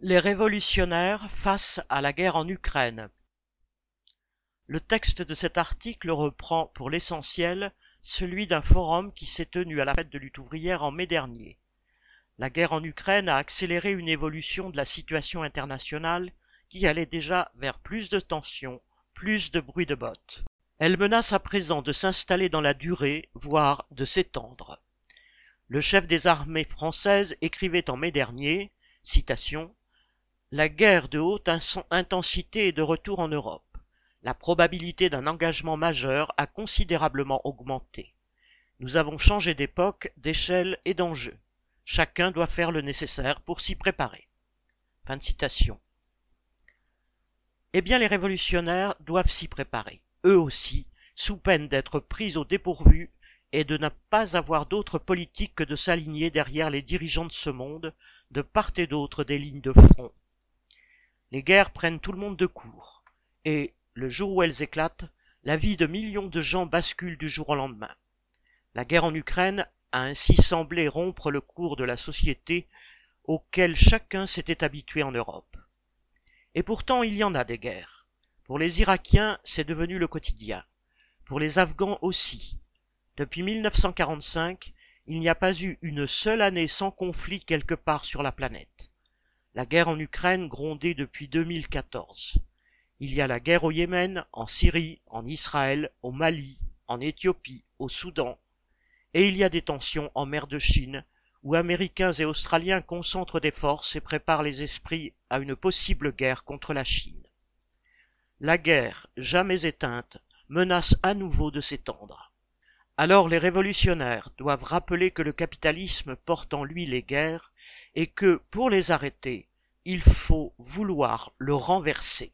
Les révolutionnaires face à la guerre en Ukraine. Le texte de cet article reprend pour l'essentiel celui d'un forum qui s'est tenu à la fête de lutte ouvrière en mai dernier. La guerre en Ukraine a accéléré une évolution de la situation internationale qui allait déjà vers plus de tensions, plus de bruit de bottes. Elle menace à présent de s'installer dans la durée, voire de s'étendre. Le chef des armées françaises écrivait en mai dernier, citation, La guerre de haute intensité est de retour en Europe. La probabilité d'un engagement majeur a considérablement augmenté. Nous avons changé d'époque, d'échelle et d'enjeu. Chacun doit faire le nécessaire pour s'y préparer. Fin de citation. Eh bien, les révolutionnaires doivent s'y préparer, eux aussi, sous peine d'être pris au dépourvu et de ne pas avoir d'autre politique que de s'aligner derrière les dirigeants de ce monde, de part et d'autre des lignes de front. Les guerres prennent tout le monde de court, et, le jour où elles éclatent, la vie de millions de gens bascule du jour au lendemain. La guerre en Ukraine a ainsi semblé rompre le cours de la société auquel chacun s'était habitué en Europe. Et pourtant il y en a des guerres. Pour les Irakiens, c'est devenu le quotidien. Pour les Afghans aussi, depuis 1945, il n'y a pas eu une seule année sans conflit quelque part sur la planète. La guerre en Ukraine grondait depuis 2014. Il y a la guerre au Yémen, en Syrie, en Israël, au Mali, en Éthiopie, au Soudan, et il y a des tensions en mer de Chine, où Américains et Australiens concentrent des forces et préparent les esprits à une possible guerre contre la Chine. La guerre, jamais éteinte, menace à nouveau de s'étendre. Alors les révolutionnaires doivent rappeler que le capitalisme porte en lui les guerres et que, pour les arrêter, il faut vouloir le renverser.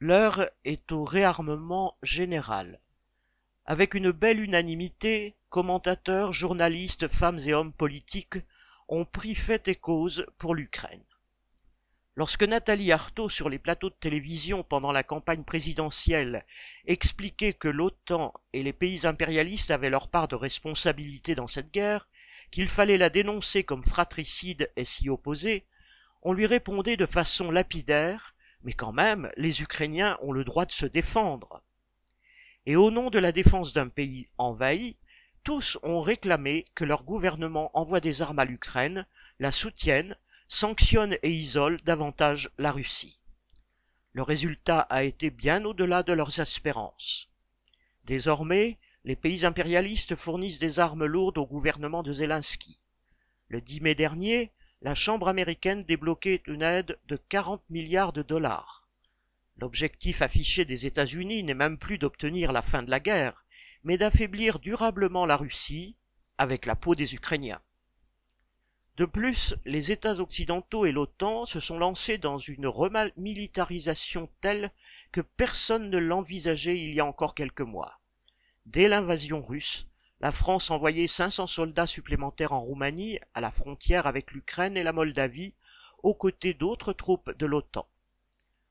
L'heure est au réarmement général. Avec une belle unanimité, commentateurs, journalistes, femmes et hommes politiques ont pris fait et cause pour l'Ukraine. Lorsque Nathalie Arthaud, sur les plateaux de télévision pendant la campagne présidentielle, expliquait que l'OTAN et les pays impérialistes avaient leur part de responsabilité dans cette guerre, qu'il fallait la dénoncer comme fratricide et s'y opposer, on lui répondait de façon lapidaire Mais quand même, les Ukrainiens ont le droit de se défendre. Et au nom de la défense d'un pays envahi, tous ont réclamé que leur gouvernement envoie des armes à l'Ukraine, la soutienne sanctionne et isole davantage la Russie. Le résultat a été bien au-delà de leurs espérances. Désormais, les pays impérialistes fournissent des armes lourdes au gouvernement de Zelensky. Le 10 mai dernier, la Chambre américaine débloquait une aide de 40 milliards de dollars. L'objectif affiché des États-Unis n'est même plus d'obtenir la fin de la guerre, mais d'affaiblir durablement la Russie avec la peau des Ukrainiens. De plus, les États occidentaux et l'OTAN se sont lancés dans une remilitarisation telle que personne ne l'envisageait il y a encore quelques mois. Dès l'invasion russe, la France envoyait 500 soldats supplémentaires en Roumanie, à la frontière avec l'Ukraine et la Moldavie, aux côtés d'autres troupes de l'OTAN.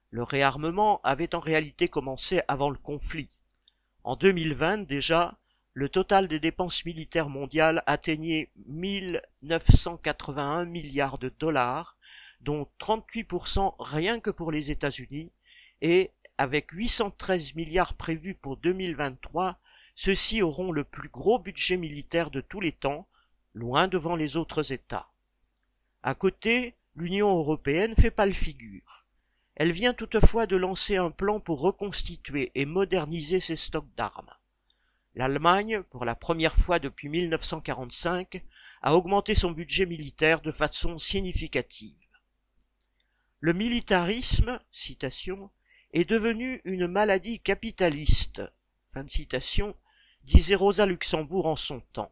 Le réarmement avait en réalité commencé avant le conflit. En 2020 déjà, le total des dépenses militaires mondiales atteignait 1981 milliards de dollars, dont 38% rien que pour les États-Unis, et avec 813 milliards prévus pour 2023, ceux-ci auront le plus gros budget militaire de tous les temps, loin devant les autres États. À côté, l'Union européenne fait pas le figure. Elle vient toutefois de lancer un plan pour reconstituer et moderniser ses stocks d'armes. L'Allemagne, pour la première fois depuis 1945, a augmenté son budget militaire de façon significative. Le militarisme, citation, est devenu une maladie capitaliste, fin de citation, disait Rosa Luxembourg en son temps.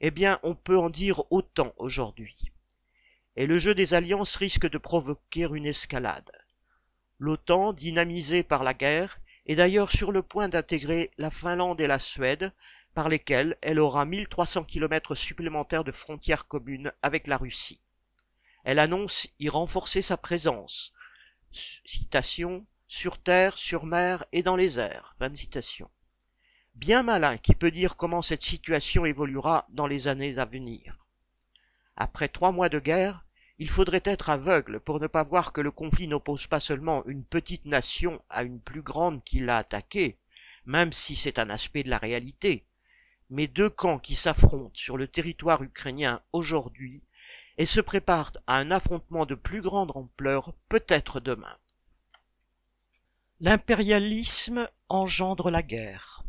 Eh bien, on peut en dire autant aujourd'hui. Et le jeu des alliances risque de provoquer une escalade. L'OTAN, dynamisée par la guerre, est d'ailleurs sur le point d'intégrer la Finlande et la Suède, par lesquelles elle aura 1300 km supplémentaires de frontières communes avec la Russie. Elle annonce y renforcer sa présence. Citation, sur terre, sur mer et dans les airs. Citation. Bien malin qui peut dire comment cette situation évoluera dans les années à venir. Après trois mois de guerre, il faudrait être aveugle pour ne pas voir que le conflit n'oppose pas seulement une petite nation à une plus grande qui l'a attaquée, même si c'est un aspect de la réalité, mais deux camps qui s'affrontent sur le territoire ukrainien aujourd'hui et se préparent à un affrontement de plus grande ampleur peut-être demain. L'impérialisme engendre la guerre.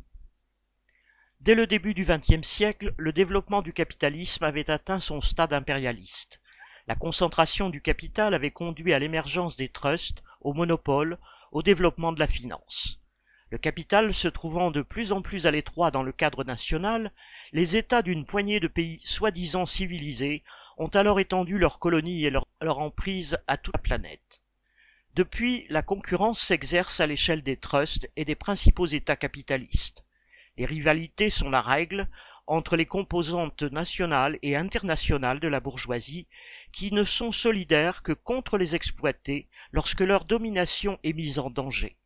Dès le début du XXe siècle, le développement du capitalisme avait atteint son stade impérialiste. La concentration du capital avait conduit à l'émergence des trusts, au monopole, au développement de la finance. Le capital se trouvant de plus en plus à l'étroit dans le cadre national, les États d'une poignée de pays soi-disant civilisés ont alors étendu leurs colonies et leur, leur, emprise à toute la planète. Depuis, la concurrence s'exerce à l'échelle des trusts et des principaux États capitalistes. Les rivalités sont la règle, entre les composantes nationales et internationales de la bourgeoisie, qui ne sont solidaires que contre les exploités lorsque leur domination est mise en danger.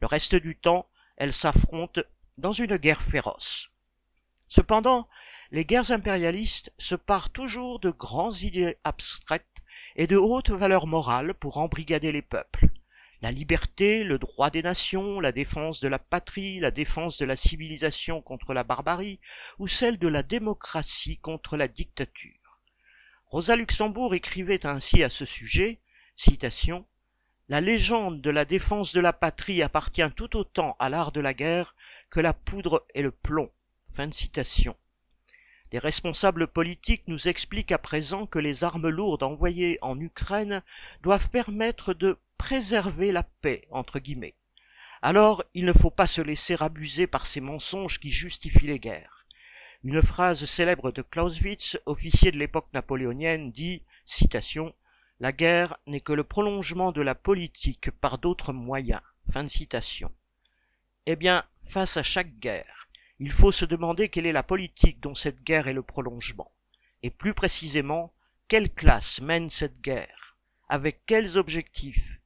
Le reste du temps, elles s'affrontent dans une guerre féroce. Cependant, les guerres impérialistes se parent toujours de grandes idées abstraites et de hautes valeurs morales pour embrigader les peuples la liberté, le droit des nations, la défense de la patrie, la défense de la civilisation contre la barbarie, ou celle de la démocratie contre la dictature. Rosa Luxembourg écrivait ainsi à ce sujet, citation, La légende de la défense de la patrie appartient tout autant à l'art de la guerre que la poudre et le plomb. Fin de citation. Les responsables politiques nous expliquent à présent que les armes lourdes envoyées en Ukraine doivent permettre de préserver la paix, entre guillemets. Alors, il ne faut pas se laisser abuser par ces mensonges qui justifient les guerres. Une phrase célèbre de Clausewitz, officier de l'époque napoléonienne, dit, citation, La guerre n'est que le prolongement de la politique par d'autres moyens. Fin de citation. Eh bien, face à chaque guerre, il faut se demander quelle est la politique dont cette guerre est le prolongement, et plus précisément, quelle classe mène cette guerre, avec quels objectifs,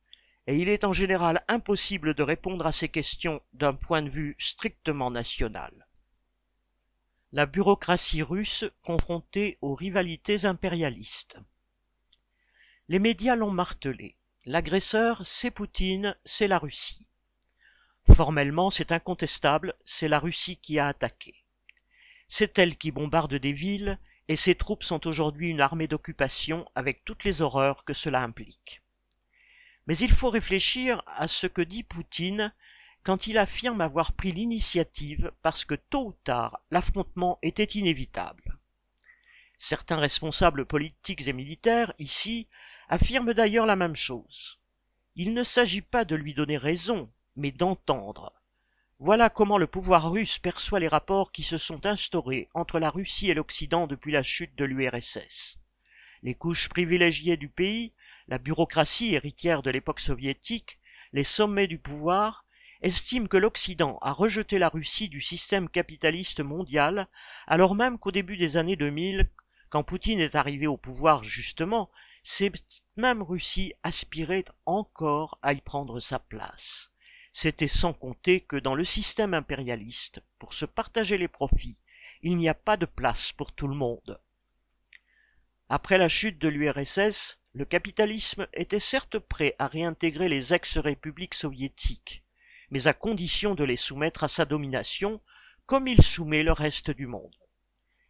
et il est en général impossible de répondre à ces questions d'un point de vue strictement national. La bureaucratie russe confrontée aux rivalités impérialistes. Les médias l'ont martelé. L'agresseur, c'est Poutine, c'est la Russie. Formellement, c'est incontestable, c'est la Russie qui a attaqué. C'est elle qui bombarde des villes, et ses troupes sont aujourd'hui une armée d'occupation avec toutes les horreurs que cela implique. Mais il faut réfléchir à ce que dit Poutine quand il affirme avoir pris l'initiative parce que tôt ou tard l'affrontement était inévitable. Certains responsables politiques et militaires, ici, affirment d'ailleurs la même chose. Il ne s'agit pas de lui donner raison, mais d'entendre. Voilà comment le pouvoir russe perçoit les rapports qui se sont instaurés entre la Russie et l'Occident depuis la chute de l'URSS. Les couches privilégiées du pays la bureaucratie héritière de l'époque soviétique, les sommets du pouvoir, estiment que l'Occident a rejeté la Russie du système capitaliste mondial, alors même qu'au début des années 2000, quand Poutine est arrivé au pouvoir justement, cette même Russie aspirait encore à y prendre sa place. C'était sans compter que dans le système impérialiste, pour se partager les profits, il n'y a pas de place pour tout le monde. Après la chute de l'URSS, le capitalisme était certes prêt à réintégrer les ex-républiques soviétiques, mais à condition de les soumettre à sa domination, comme il soumet le reste du monde.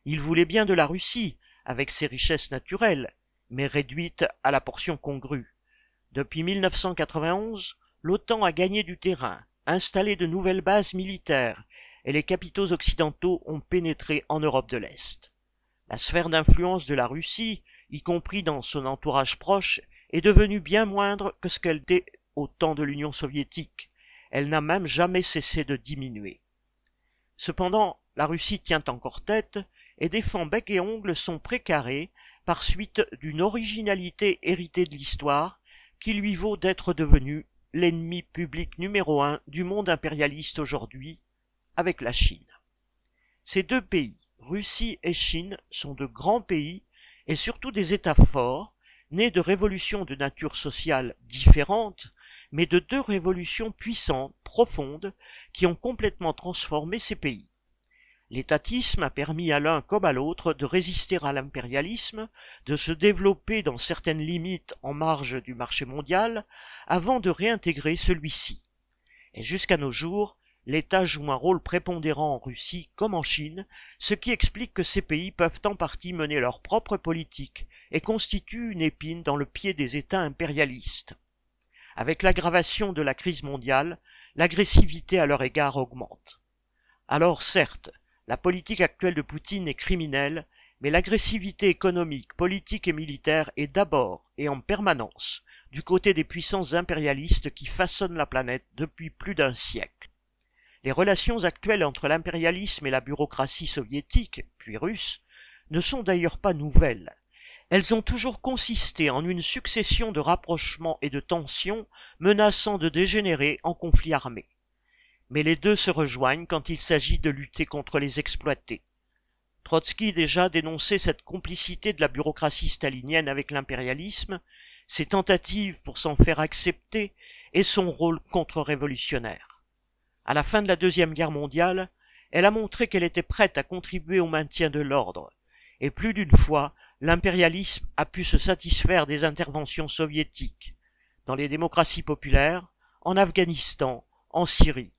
Il voulait bien de la Russie, avec ses richesses naturelles, mais réduite à la portion congrue. Depuis 1991, l'OTAN a gagné du terrain, installé de nouvelles bases militaires, et les capitaux occidentaux ont pénétré en Europe de l'Est. La sphère d'influence de la Russie y compris dans son entourage proche, est devenue bien moindre que ce qu'elle était au temps de l'Union soviétique. Elle n'a même jamais cessé de diminuer. Cependant, la Russie tient encore tête et défend bec et ongles son précaré par suite d'une originalité héritée de l'histoire qui lui vaut d'être devenu l'ennemi public numéro un du monde impérialiste aujourd'hui, avec la Chine. Ces deux pays, Russie et Chine, sont de grands pays et surtout des États forts, nés de révolutions de nature sociale différentes, mais de deux révolutions puissantes, profondes, qui ont complètement transformé ces pays. L'étatisme a permis à l'un comme à l'autre de résister à l'impérialisme, de se développer dans certaines limites en marge du marché mondial, avant de réintégrer celui-ci. Et jusqu'à nos jours, l'État joue un rôle prépondérant en Russie comme en Chine, ce qui explique que ces pays peuvent en partie mener leur propre politique et constituent une épine dans le pied des États impérialistes. Avec l'aggravation de la crise mondiale, l'agressivité à leur égard augmente. Alors certes, la politique actuelle de Poutine est criminelle, mais l'agressivité économique, politique et militaire est d'abord et en permanence du côté des puissances impérialistes qui façonnent la planète depuis plus d'un siècle. Les relations actuelles entre l'impérialisme et la bureaucratie soviétique, puis russe, ne sont d'ailleurs pas nouvelles. Elles ont toujours consisté en une succession de rapprochements et de tensions menaçant de dégénérer en conflits armés. Mais les deux se rejoignent quand il s'agit de lutter contre les exploités. Trotsky déjà dénonçait cette complicité de la bureaucratie stalinienne avec l'impérialisme, ses tentatives pour s'en faire accepter et son rôle contre-révolutionnaire. À la fin de la Deuxième Guerre mondiale, elle a montré qu'elle était prête à contribuer au maintien de l'ordre, et plus d'une fois l'impérialisme a pu se satisfaire des interventions soviétiques, dans les démocraties populaires, en Afghanistan, en Syrie.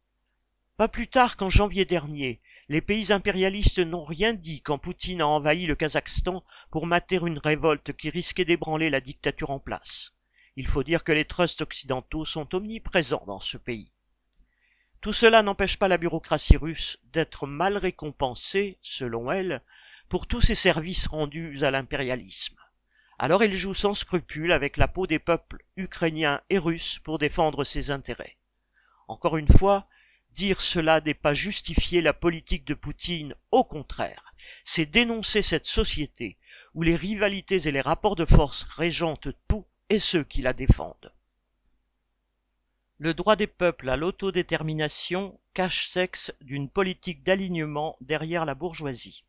Pas plus tard qu'en janvier dernier, les pays impérialistes n'ont rien dit quand Poutine a envahi le Kazakhstan pour mater une révolte qui risquait d'ébranler la dictature en place. Il faut dire que les trusts occidentaux sont omniprésents dans ce pays. Tout cela n'empêche pas la bureaucratie russe d'être mal récompensée, selon elle, pour tous ses services rendus à l'impérialisme. Alors il joue sans scrupule avec la peau des peuples ukrainiens et russes pour défendre ses intérêts. Encore une fois, dire cela n'est pas justifier la politique de Poutine, au contraire, c'est dénoncer cette société où les rivalités et les rapports de force régentent tout et ceux qui la défendent. Le droit des peuples à l'autodétermination cache sexe d'une politique d'alignement derrière la bourgeoisie.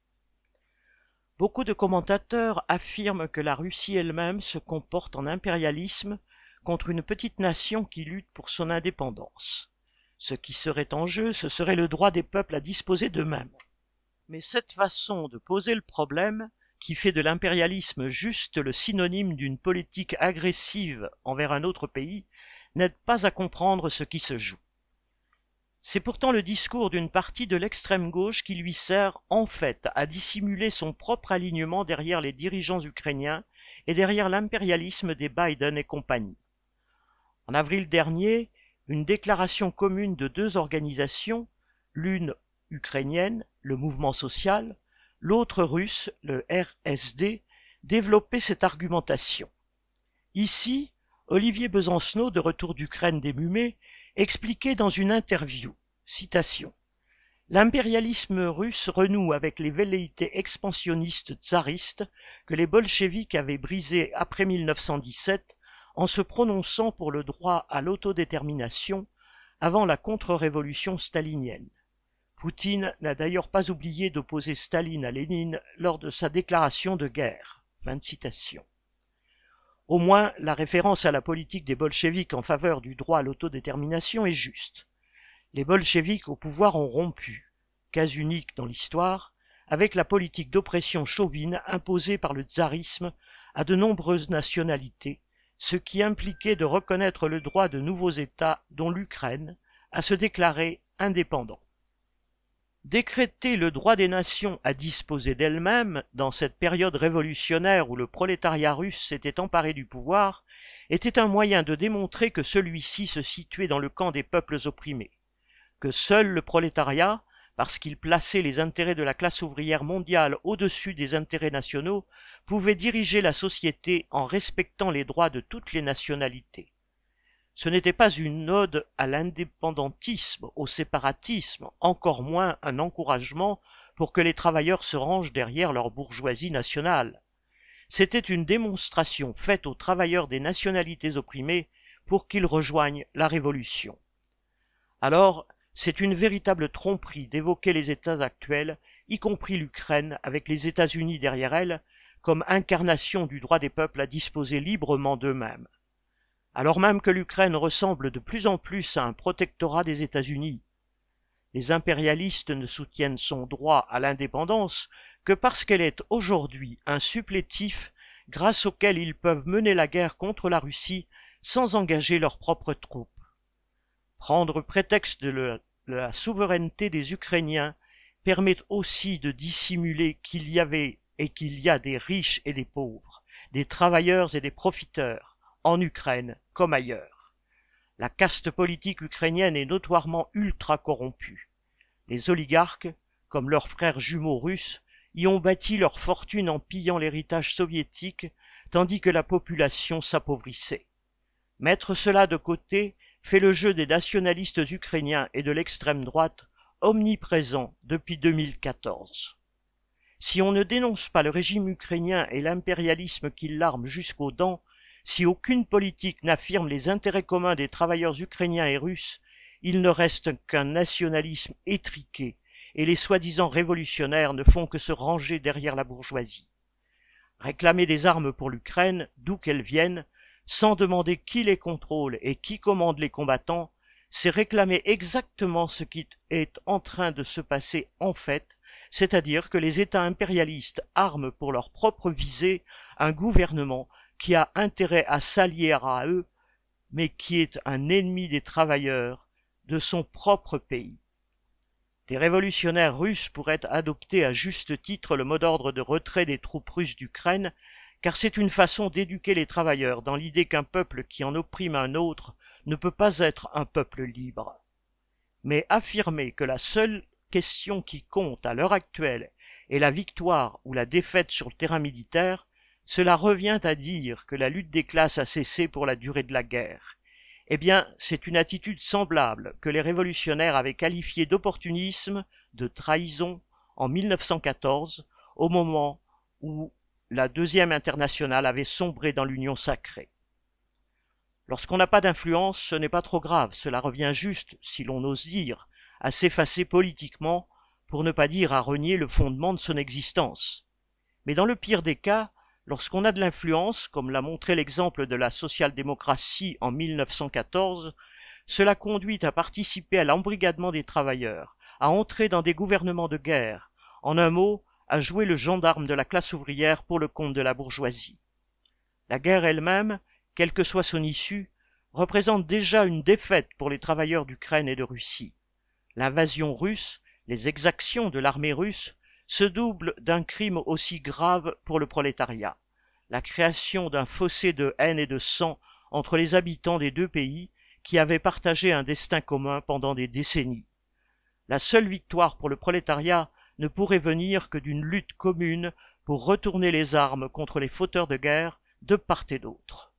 Beaucoup de commentateurs affirment que la Russie elle-même se comporte en impérialisme contre une petite nation qui lutte pour son indépendance. Ce qui serait en jeu, ce serait le droit des peuples à disposer d'eux-mêmes. Mais cette façon de poser le problème, qui fait de l'impérialisme juste le synonyme d'une politique agressive envers un autre pays, n'aide pas à comprendre ce qui se joue. C'est pourtant le discours d'une partie de l'extrême gauche qui lui sert en fait à dissimuler son propre alignement derrière les dirigeants ukrainiens et derrière l'impérialisme des Biden et compagnie. En avril dernier, une déclaration commune de deux organisations, l'une ukrainienne, le mouvement social, l'autre russe, le RSD, développait cette argumentation. Ici, Olivier Besancenot, de retour d'Ukraine démumé, expliquait dans une interview, citation, L'impérialisme russe renoue avec les velléités expansionnistes tsaristes que les bolcheviks avaient brisées après 1917 en se prononçant pour le droit à l'autodétermination avant la contre-révolution stalinienne. Poutine n'a d'ailleurs pas oublié d'opposer Staline à Lénine lors de sa déclaration de guerre. Fin de citation. Au moins, la référence à la politique des bolcheviks en faveur du droit à l'autodétermination est juste. Les bolcheviks au pouvoir ont rompu, cas unique dans l'histoire, avec la politique d'oppression chauvine imposée par le tsarisme à de nombreuses nationalités, ce qui impliquait de reconnaître le droit de nouveaux États, dont l'Ukraine, à se déclarer indépendants. Décréter le droit des nations à disposer d'elles-mêmes, dans cette période révolutionnaire où le prolétariat russe s'était emparé du pouvoir, était un moyen de démontrer que celui-ci se situait dans le camp des peuples opprimés, que seul le prolétariat, parce qu'il plaçait les intérêts de la classe ouvrière mondiale au-dessus des intérêts nationaux, pouvait diriger la société en respectant les droits de toutes les nationalités. Ce n'était pas une ode à l'indépendantisme, au séparatisme, encore moins un encouragement pour que les travailleurs se rangent derrière leur bourgeoisie nationale. C'était une démonstration faite aux travailleurs des nationalités opprimées pour qu'ils rejoignent la révolution. Alors, c'est une véritable tromperie d'évoquer les États actuels, y compris l'Ukraine, avec les États-Unis derrière elle, comme incarnation du droit des peuples à disposer librement d'eux-mêmes alors même que l'Ukraine ressemble de plus en plus à un protectorat des États-Unis. les impérialistes ne soutiennent son droit à l'indépendance que parce qu'elle est aujourd'hui un supplétif grâce auquel ils peuvent mener la guerre contre la Russie sans engager leurs propres troupes. Prendre prétexte de la souveraineté des Ukrainiens permet aussi de dissimuler qu'il y avait et qu'il y a des riches et des pauvres, des travailleurs et des profiteurs, en Ukraine comme ailleurs. La caste politique ukrainienne est notoirement ultra corrompue. Les oligarques, comme leurs frères jumeaux russes, y ont bâti leur fortune en pillant l'héritage soviétique, tandis que la population s'appauvrissait. Mettre cela de côté fait le jeu des nationalistes ukrainiens et de l'extrême droite omniprésent depuis 2014. Si on ne dénonce pas le régime ukrainien et l'impérialisme qui l'arme jusqu'aux dents, si aucune politique n'affirme les intérêts communs des travailleurs ukrainiens et russes, il ne reste qu'un nationalisme étriqué, et les soi-disant révolutionnaires ne font que se ranger derrière la bourgeoisie. Réclamer des armes pour l'Ukraine, d'où qu'elles viennent, sans demander qui les contrôle et qui commande les combattants, c'est réclamer exactement ce qui est en train de se passer en fait, c'est-à-dire que les États impérialistes arment pour leur propre visée un gouvernement qui a intérêt à s'allier à eux, mais qui est un ennemi des travailleurs de son propre pays. Des révolutionnaires russes pourraient adopter à juste titre le mot d'ordre de retrait des troupes russes d'Ukraine, car c'est une façon d'éduquer les travailleurs dans l'idée qu'un peuple qui en opprime un autre ne peut pas être un peuple libre. Mais affirmer que la seule question qui compte à l'heure actuelle est la victoire ou la défaite sur le terrain militaire, cela revient à dire que la lutte des classes a cessé pour la durée de la guerre. Eh bien, c'est une attitude semblable que les révolutionnaires avaient qualifiée d'opportunisme, de trahison, en 1914, au moment où la deuxième internationale avait sombré dans l'union sacrée. Lorsqu'on n'a pas d'influence, ce n'est pas trop grave, cela revient juste, si l'on ose dire, à s'effacer politiquement, pour ne pas dire à renier le fondement de son existence. Mais dans le pire des cas, lorsqu'on a de l'influence, comme l'a montré l'exemple de la social-démocratie en 1914, cela conduit à participer à l'embrigadement des travailleurs, à entrer dans des gouvernements de guerre, en un mot, à jouer le gendarme de la classe ouvrière pour le compte de la bourgeoisie. La guerre elle-même, quelle que soit son issue, représente déjà une défaite pour les travailleurs d'Ukraine et de Russie. L'invasion russe, les exactions de l'armée russe, se doublent d'un crime aussi grave pour le prolétariat, la création d'un fossé de haine et de sang entre les habitants des deux pays qui avaient partagé un destin commun pendant des décennies. La seule victoire pour le prolétariat ne pourrait venir que d'une lutte commune pour retourner les armes contre les fauteurs de guerre de part et d'autre.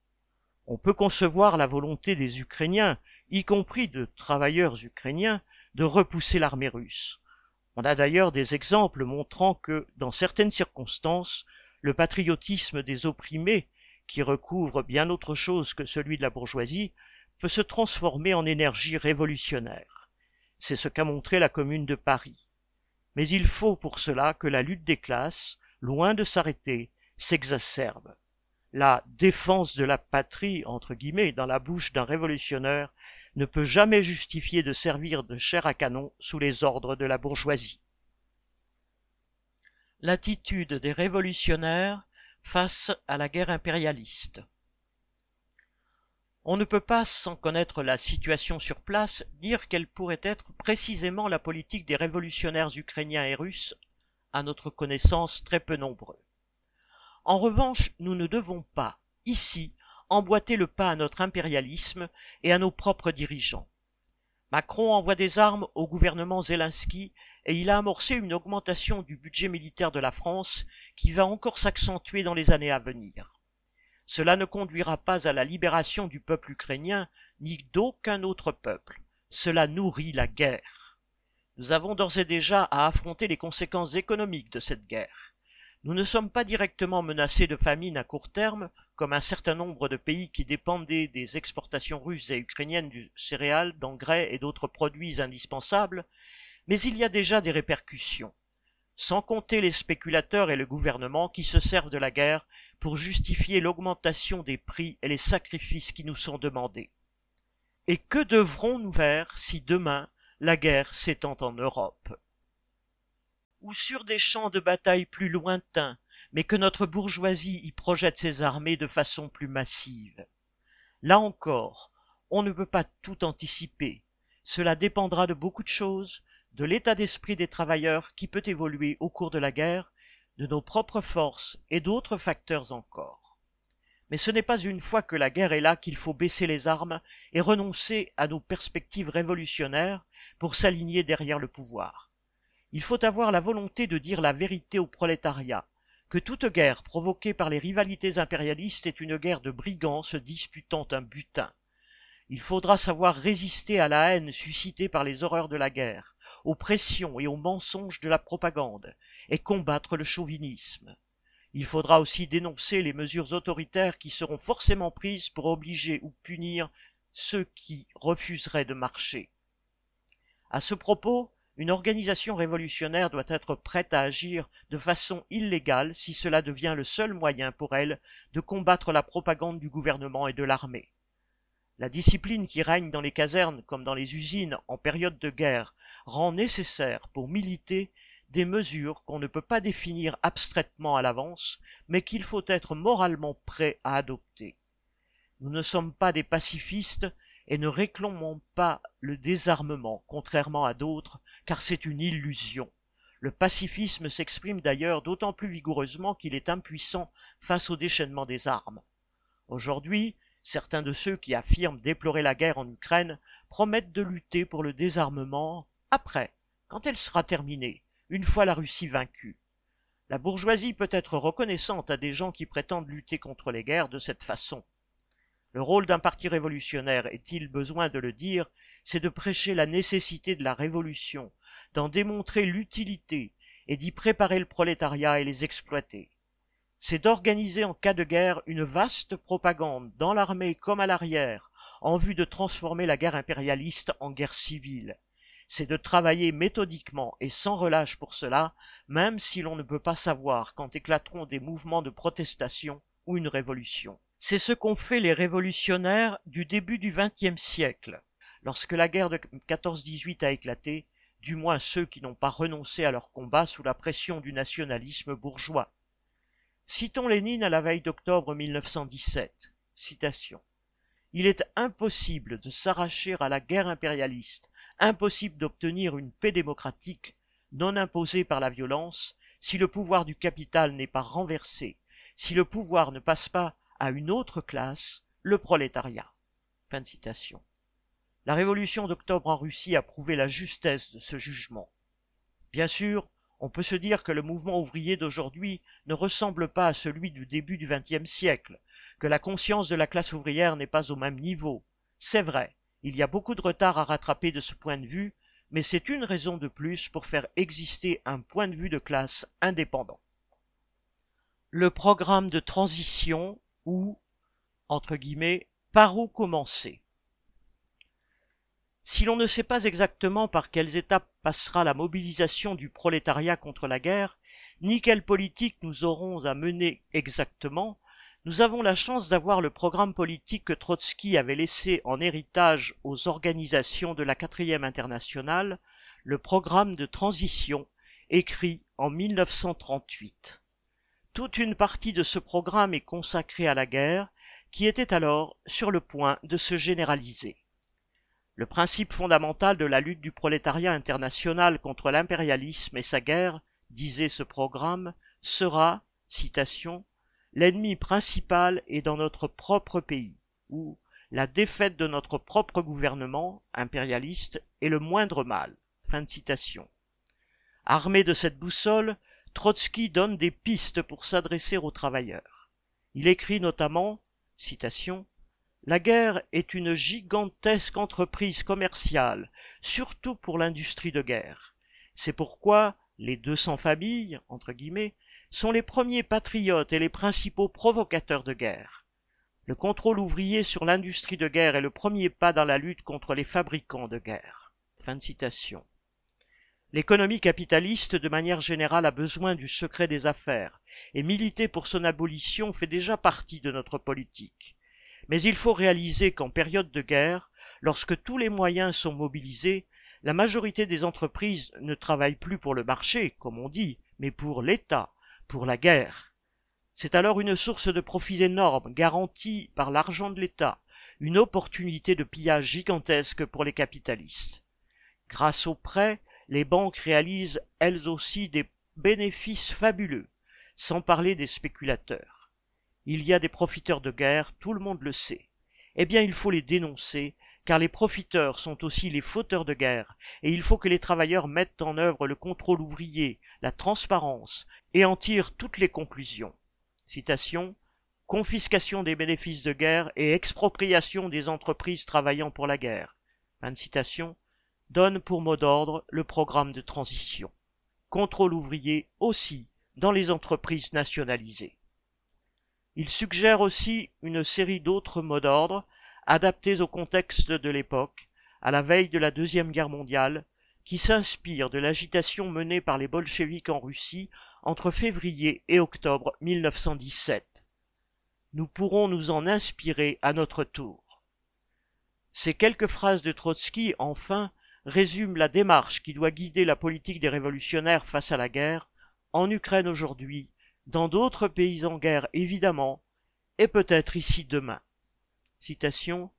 On peut concevoir la volonté des Ukrainiens, y compris de travailleurs ukrainiens, de repousser l'armée russe. On a d'ailleurs des exemples montrant que, dans certaines circonstances, le patriotisme des opprimés, qui recouvre bien autre chose que celui de la bourgeoisie, peut se transformer en énergie révolutionnaire. C'est ce qu'a montré la Commune de Paris. Mais il faut pour cela que la lutte des classes, loin de s'arrêter, s'exacerbe la défense de la patrie, entre guillemets, dans la bouche d'un révolutionnaire, ne peut jamais justifier de servir de chair à canon sous les ordres de la bourgeoisie. L'attitude des révolutionnaires face à la guerre impérialiste. On ne peut pas, sans connaître la situation sur place, dire quelle pourrait être précisément la politique des révolutionnaires ukrainiens et russes, à notre connaissance très peu nombreux. En revanche, nous ne devons pas, ici, emboîter le pas à notre impérialisme et à nos propres dirigeants. Macron envoie des armes au gouvernement Zelensky et il a amorcé une augmentation du budget militaire de la France qui va encore s'accentuer dans les années à venir. Cela ne conduira pas à la libération du peuple ukrainien ni d'aucun autre peuple. Cela nourrit la guerre. Nous avons d'ores et déjà à affronter les conséquences économiques de cette guerre. Nous ne sommes pas directement menacés de famine à court terme, comme un certain nombre de pays qui dépendaient des exportations russes et ukrainiennes du céréal, d'engrais et d'autres produits indispensables, mais il y a déjà des répercussions, sans compter les spéculateurs et le gouvernement qui se servent de la guerre pour justifier l'augmentation des prix et les sacrifices qui nous sont demandés. Et que devrons-nous faire si demain la guerre s'étend en Europe? Ou sur des champs de bataille plus lointains, mais que notre bourgeoisie y projette ses armées de façon plus massive. Là encore, on ne peut pas tout anticiper. Cela dépendra de beaucoup de choses, de l'état d'esprit des travailleurs qui peut évoluer au cours de la guerre, de nos propres forces et d'autres facteurs encore. Mais ce n'est pas une fois que la guerre est là qu'il faut baisser les armes et renoncer à nos perspectives révolutionnaires pour s'aligner derrière le pouvoir. Il faut avoir la volonté de dire la vérité au prolétariat, que toute guerre provoquée par les rivalités impérialistes est une guerre de brigands se disputant un butin. Il faudra savoir résister à la haine suscitée par les horreurs de la guerre, aux pressions et aux mensonges de la propagande, et combattre le chauvinisme. Il faudra aussi dénoncer les mesures autoritaires qui seront forcément prises pour obliger ou punir ceux qui refuseraient de marcher. À ce propos, une organisation révolutionnaire doit être prête à agir de façon illégale si cela devient le seul moyen pour elle de combattre la propagande du gouvernement et de l'armée. La discipline qui règne dans les casernes comme dans les usines en période de guerre rend nécessaire pour militer des mesures qu'on ne peut pas définir abstraitement à l'avance, mais qu'il faut être moralement prêt à adopter. Nous ne sommes pas des pacifistes et ne réclamons pas le désarmement, contrairement à d'autres, car c'est une illusion. Le pacifisme s'exprime d'ailleurs d'autant plus vigoureusement qu'il est impuissant face au déchaînement des armes. Aujourd'hui, certains de ceux qui affirment déplorer la guerre en Ukraine promettent de lutter pour le désarmement après, quand elle sera terminée, une fois la Russie vaincue. La bourgeoisie peut être reconnaissante à des gens qui prétendent lutter contre les guerres de cette façon. Le rôle d'un parti révolutionnaire, est-il besoin de le dire, c'est de prêcher la nécessité de la révolution, d'en démontrer l'utilité et d'y préparer le prolétariat et les exploiter. C'est d'organiser en cas de guerre une vaste propagande dans l'armée comme à l'arrière, en vue de transformer la guerre impérialiste en guerre civile. C'est de travailler méthodiquement et sans relâche pour cela, même si l'on ne peut pas savoir quand éclateront des mouvements de protestation ou une révolution. C'est ce qu'ont fait les révolutionnaires du début du XXe siècle. Lorsque la guerre de 14-18 a éclaté, du moins ceux qui n'ont pas renoncé à leur combat sous la pression du nationalisme bourgeois. Citons Lénine à la veille d'octobre 1917. Citation. Il est impossible de s'arracher à la guerre impérialiste, impossible d'obtenir une paix démocratique, non imposée par la violence, si le pouvoir du capital n'est pas renversé, si le pouvoir ne passe pas à une autre classe, le prolétariat. Fin de citation. La révolution d'octobre en Russie a prouvé la justesse de ce jugement. Bien sûr, on peut se dire que le mouvement ouvrier d'aujourd'hui ne ressemble pas à celui du début du XXe siècle, que la conscience de la classe ouvrière n'est pas au même niveau. C'est vrai, il y a beaucoup de retard à rattraper de ce point de vue, mais c'est une raison de plus pour faire exister un point de vue de classe indépendant. Le programme de transition ou, entre guillemets, par où commencer. Si l'on ne sait pas exactement par quelles étapes passera la mobilisation du prolétariat contre la guerre, ni quelle politique nous aurons à mener exactement, nous avons la chance d'avoir le programme politique que Trotsky avait laissé en héritage aux organisations de la quatrième internationale, le programme de transition, écrit en 1938 toute une partie de ce programme est consacrée à la guerre, qui était alors sur le point de se généraliser. Le principe fondamental de la lutte du prolétariat international contre l'impérialisme et sa guerre, disait ce programme, sera, citation, l'ennemi principal est dans notre propre pays, où la défaite de notre propre gouvernement impérialiste est le moindre mal. Fin de citation. Armé de cette boussole, Trotsky donne des pistes pour s'adresser aux travailleurs. Il écrit notamment, La guerre est une gigantesque entreprise commerciale, surtout pour l'industrie de guerre. C'est pourquoi les 200 familles, sont les premiers patriotes et les principaux provocateurs de guerre. Le contrôle ouvrier sur l'industrie de guerre est le premier pas dans la lutte contre les fabricants de guerre. Fin de citation. L'économie capitaliste, de manière générale, a besoin du secret des affaires, et militer pour son abolition fait déjà partie de notre politique. Mais il faut réaliser qu'en période de guerre, lorsque tous les moyens sont mobilisés, la majorité des entreprises ne travaillent plus pour le marché, comme on dit, mais pour l'État, pour la guerre. C'est alors une source de profits énormes, garantie par l'argent de l'État, une opportunité de pillage gigantesque pour les capitalistes. Grâce aux prêts, les banques réalisent elles aussi des bénéfices fabuleux, sans parler des spéculateurs. Il y a des profiteurs de guerre, tout le monde le sait. Eh bien, il faut les dénoncer, car les profiteurs sont aussi les fauteurs de guerre, et il faut que les travailleurs mettent en œuvre le contrôle ouvrier, la transparence, et en tirent toutes les conclusions. Citation confiscation des bénéfices de guerre et expropriation des entreprises travaillant pour la guerre. Fin citation donne pour mot d'ordre le programme de transition. Contrôle ouvrier aussi dans les entreprises nationalisées. Il suggère aussi une série d'autres mots d'ordre adaptés au contexte de l'époque, à la veille de la Deuxième Guerre mondiale, qui s'inspirent de l'agitation menée par les bolcheviks en Russie entre février et octobre 1917. Nous pourrons nous en inspirer à notre tour. Ces quelques phrases de Trotsky, enfin, résument la démarche qui doit guider la politique des révolutionnaires face à la guerre, en Ukraine aujourd'hui, dans d'autres pays en guerre évidemment, et peut-être ici demain. Citation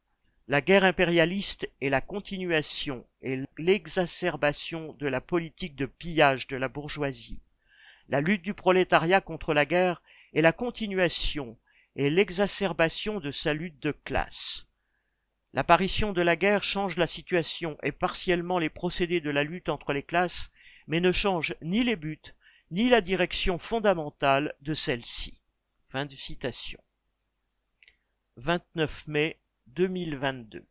La guerre impérialiste est la continuation et l'exacerbation de la politique de pillage de la bourgeoisie. La lutte du prolétariat contre la guerre est la continuation et l'exacerbation de sa lutte de classe. L'apparition de la guerre change la situation et partiellement les procédés de la lutte entre les classes, mais ne change ni les buts, ni la direction fondamentale de celle-ci. Fin de citation. 29 mai 2022